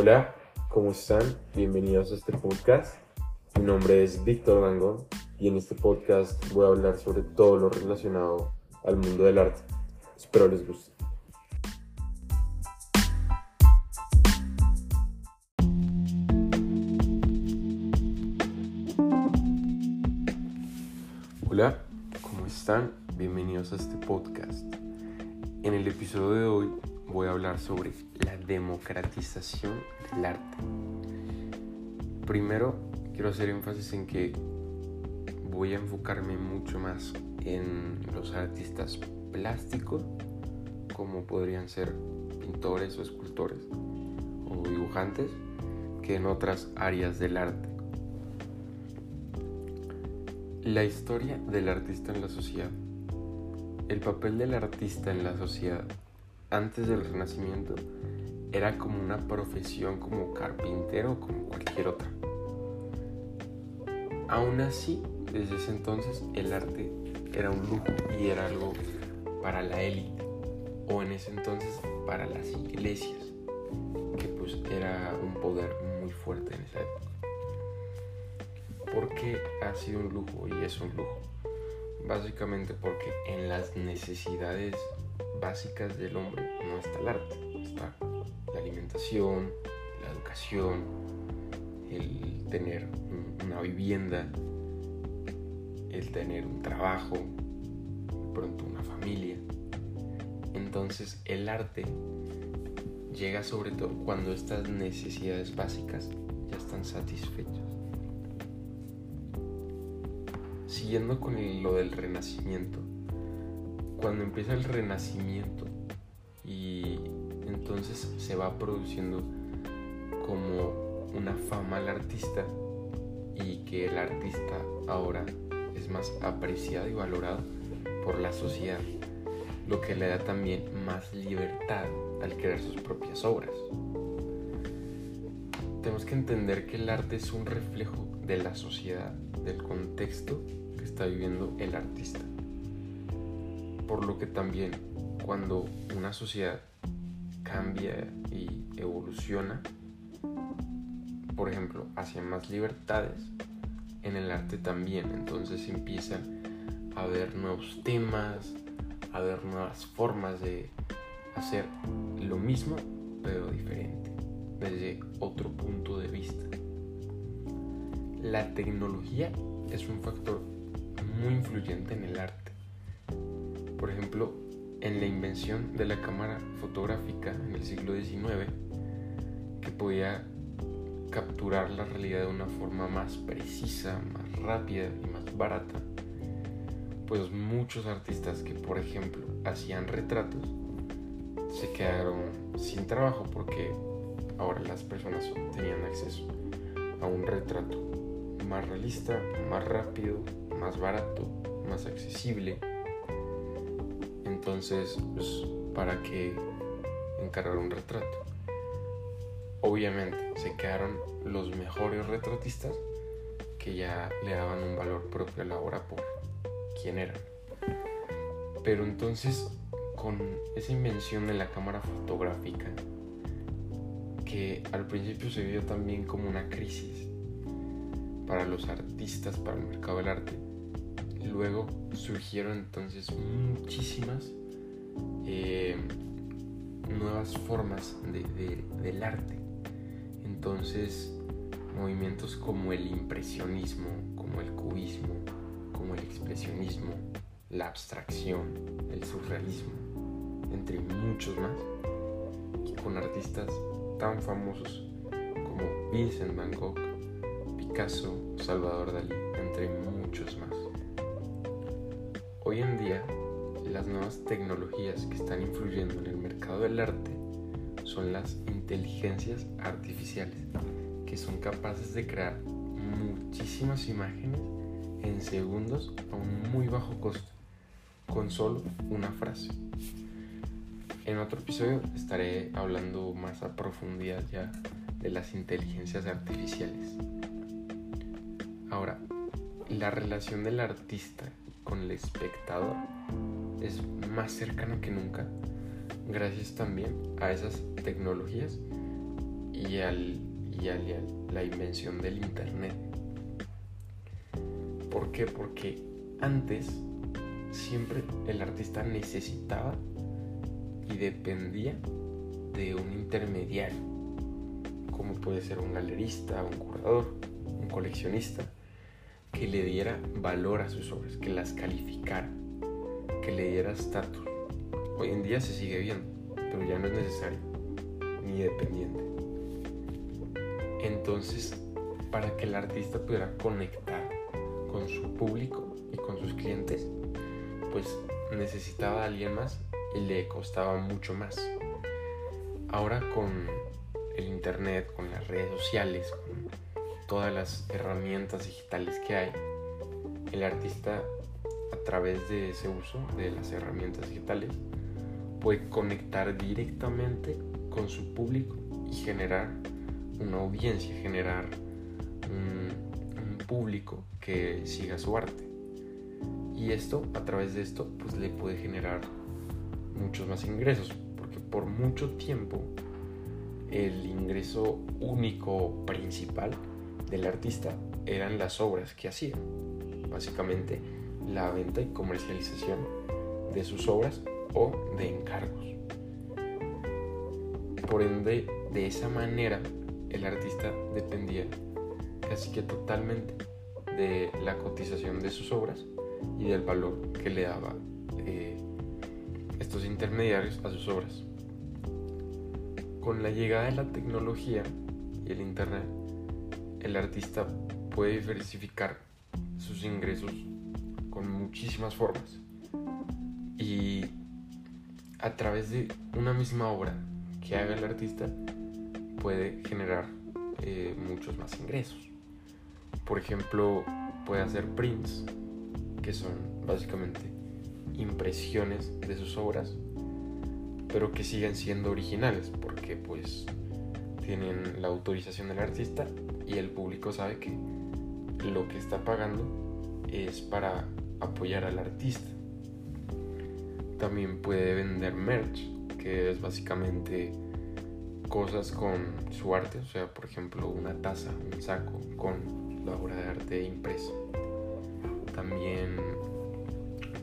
Hola, ¿cómo están? Bienvenidos a este podcast. Mi nombre es Víctor Dangón y en este podcast voy a hablar sobre todo lo relacionado al mundo del arte. Espero les guste. Hola, ¿cómo están? Bienvenidos a este podcast. En el episodio de hoy voy a hablar sobre la democratización del arte. Primero, quiero hacer énfasis en que voy a enfocarme mucho más en los artistas plásticos, como podrían ser pintores o escultores o dibujantes, que en otras áreas del arte. La historia del artista en la sociedad. El papel del artista en la sociedad antes del Renacimiento era como una profesión como carpintero o como cualquier otra. Aún así, desde ese entonces el arte era un lujo y era algo para la élite o en ese entonces para las iglesias, que pues era un poder muy fuerte en esa época. ¿Por qué ha sido un lujo y es un lujo? Básicamente porque en las necesidades básicas del hombre no está el arte, está la alimentación, la educación, el tener una vivienda, el tener un trabajo, pronto una familia. Entonces el arte llega sobre todo cuando estas necesidades básicas ya están satisfechas. Siguiendo con lo del renacimiento, cuando empieza el renacimiento y entonces se va produciendo como una fama al artista y que el artista ahora es más apreciado y valorado por la sociedad, lo que le da también más libertad al crear sus propias obras. Tenemos que entender que el arte es un reflejo de la sociedad, del contexto que está viviendo el artista por lo que también cuando una sociedad cambia y evoluciona, por ejemplo, hacia más libertades, en el arte también, entonces empiezan a haber nuevos temas, a haber nuevas formas de hacer lo mismo, pero diferente, desde otro punto de vista. La tecnología es un factor muy influyente en el arte por ejemplo, en la invención de la cámara fotográfica en el siglo XIX, que podía capturar la realidad de una forma más precisa, más rápida y más barata, pues muchos artistas que, por ejemplo, hacían retratos, se quedaron sin trabajo porque ahora las personas tenían acceso a un retrato más realista, más rápido, más barato, más accesible entonces, pues, ¿para qué encargar un retrato? Obviamente, se quedaron los mejores retratistas que ya le daban un valor propio a la obra por quién eran. Pero entonces, con esa invención de la cámara fotográfica, que al principio se vio también como una crisis para los artistas, para el mercado del arte, luego surgieron entonces muchísimas eh, nuevas formas del arte. Entonces, movimientos como el impresionismo, como el cubismo, como el expresionismo, la abstracción, el surrealismo, entre muchos más, con artistas tan famosos como Vincent Van Gogh, Picasso, Salvador Dalí, entre muchos más. Hoy en día las nuevas tecnologías que están influyendo en el mercado del arte son las inteligencias artificiales, que son capaces de crear muchísimas imágenes en segundos a un muy bajo costo, con solo una frase. En otro episodio estaré hablando más a profundidad ya de las inteligencias artificiales. Ahora, la relación del artista con el espectador es más cercano que nunca, gracias también a esas tecnologías y, al, y a la invención del Internet. ¿Por qué? Porque antes siempre el artista necesitaba y dependía de un intermediario, como puede ser un galerista, un curador, un coleccionista, que le diera valor a sus obras, que las calificara, que le diera estatus. Hoy en día se sigue viendo, pero ya no es necesario, ni dependiente. Entonces, para que el artista pudiera conectar con su público y con sus clientes, pues necesitaba a alguien más y le costaba mucho más. Ahora con el internet, con las redes sociales, con todas las herramientas digitales que hay, el artista a través de ese uso de las herramientas digitales puede conectar directamente con su público y generar una audiencia, generar un, público que siga su arte. Y esto, a través de esto, pues le puede generar muchos más ingresos, porque por mucho tiempo el ingreso único principal del artista eran las obras que hacía. Básicamente la venta y comercialización de sus obras o de encargos. Por ende, de esa manera el artista dependía casi que totalmente de la cotización de sus obras y del valor que le daba eh, estos intermediarios a sus obras. Con la llegada de la tecnología y el Internet, el artista puede diversificar sus ingresos con muchísimas formas y a través de una misma obra que haga el artista puede generar eh, muchos más ingresos. Por ejemplo, puede hacer prints, que son básicamente impresiones de sus obras, pero que siguen siendo originales, porque pues tienen la autorización del artista y el público sabe que lo que está pagando es para apoyar al artista. También puede vender merch, que es básicamente cosas con su arte, o sea, por ejemplo, una taza, un saco con la obra de arte impresa. También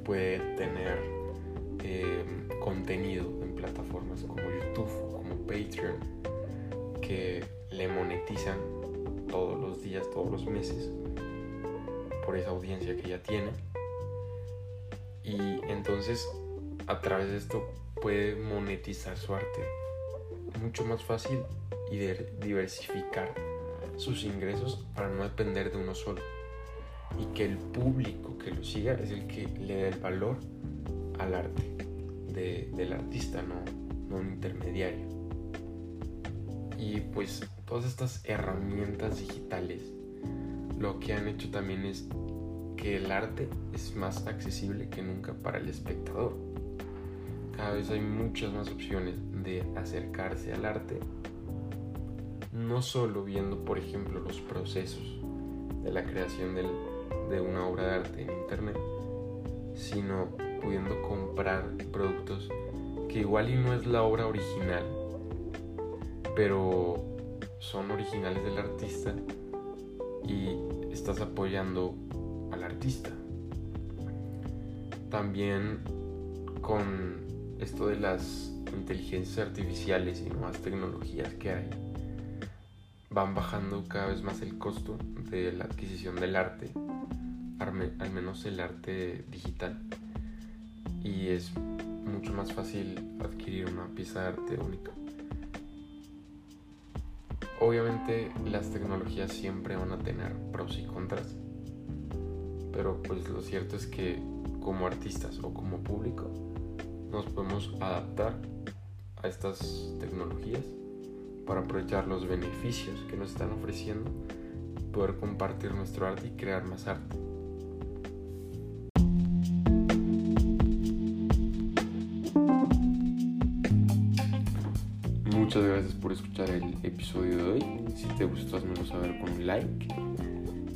puede tener eh, contenido en plataformas como YouTube, como Patreon, que le monetizan todos los días, todos los meses, por esa audiencia que ya tiene. Y entonces, a través de esto, puede monetizar su arte mucho más fácil y diversificar sus ingresos para no depender de uno solo. Y que el público que lo siga es el que le da el valor al arte del artista, no, no un intermediario. Y pues todas estas herramientas digitales lo que han hecho también es que el arte es más accesible que nunca para el espectador. Cada vez hay muchas más opciones de acercarse al arte, no solo viendo, por ejemplo, los procesos de la creación de una obra de arte en Internet, sino pudiendo comprar productos que igual y no es la obra original, pero son originales del artista y estás apoyando al artista. También con esto de las inteligencias artificiales y nuevas tecnologías que hay, van bajando cada vez más el costo de la adquisición del arte, al menos el arte digital. Y es mucho más fácil adquirir una pieza de arte única. Obviamente las tecnologías siempre van a tener pros y contras, pero pues lo cierto es que como artistas o como público nos podemos adaptar a estas tecnologías para aprovechar los beneficios que nos están ofreciendo, poder compartir nuestro arte y crear más arte. Muchas gracias por escuchar el episodio de hoy. Si te gustó, hazmelo saber con un like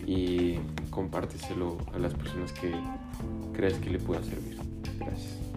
y compárteselo a las personas que creas que le pueda servir. Gracias.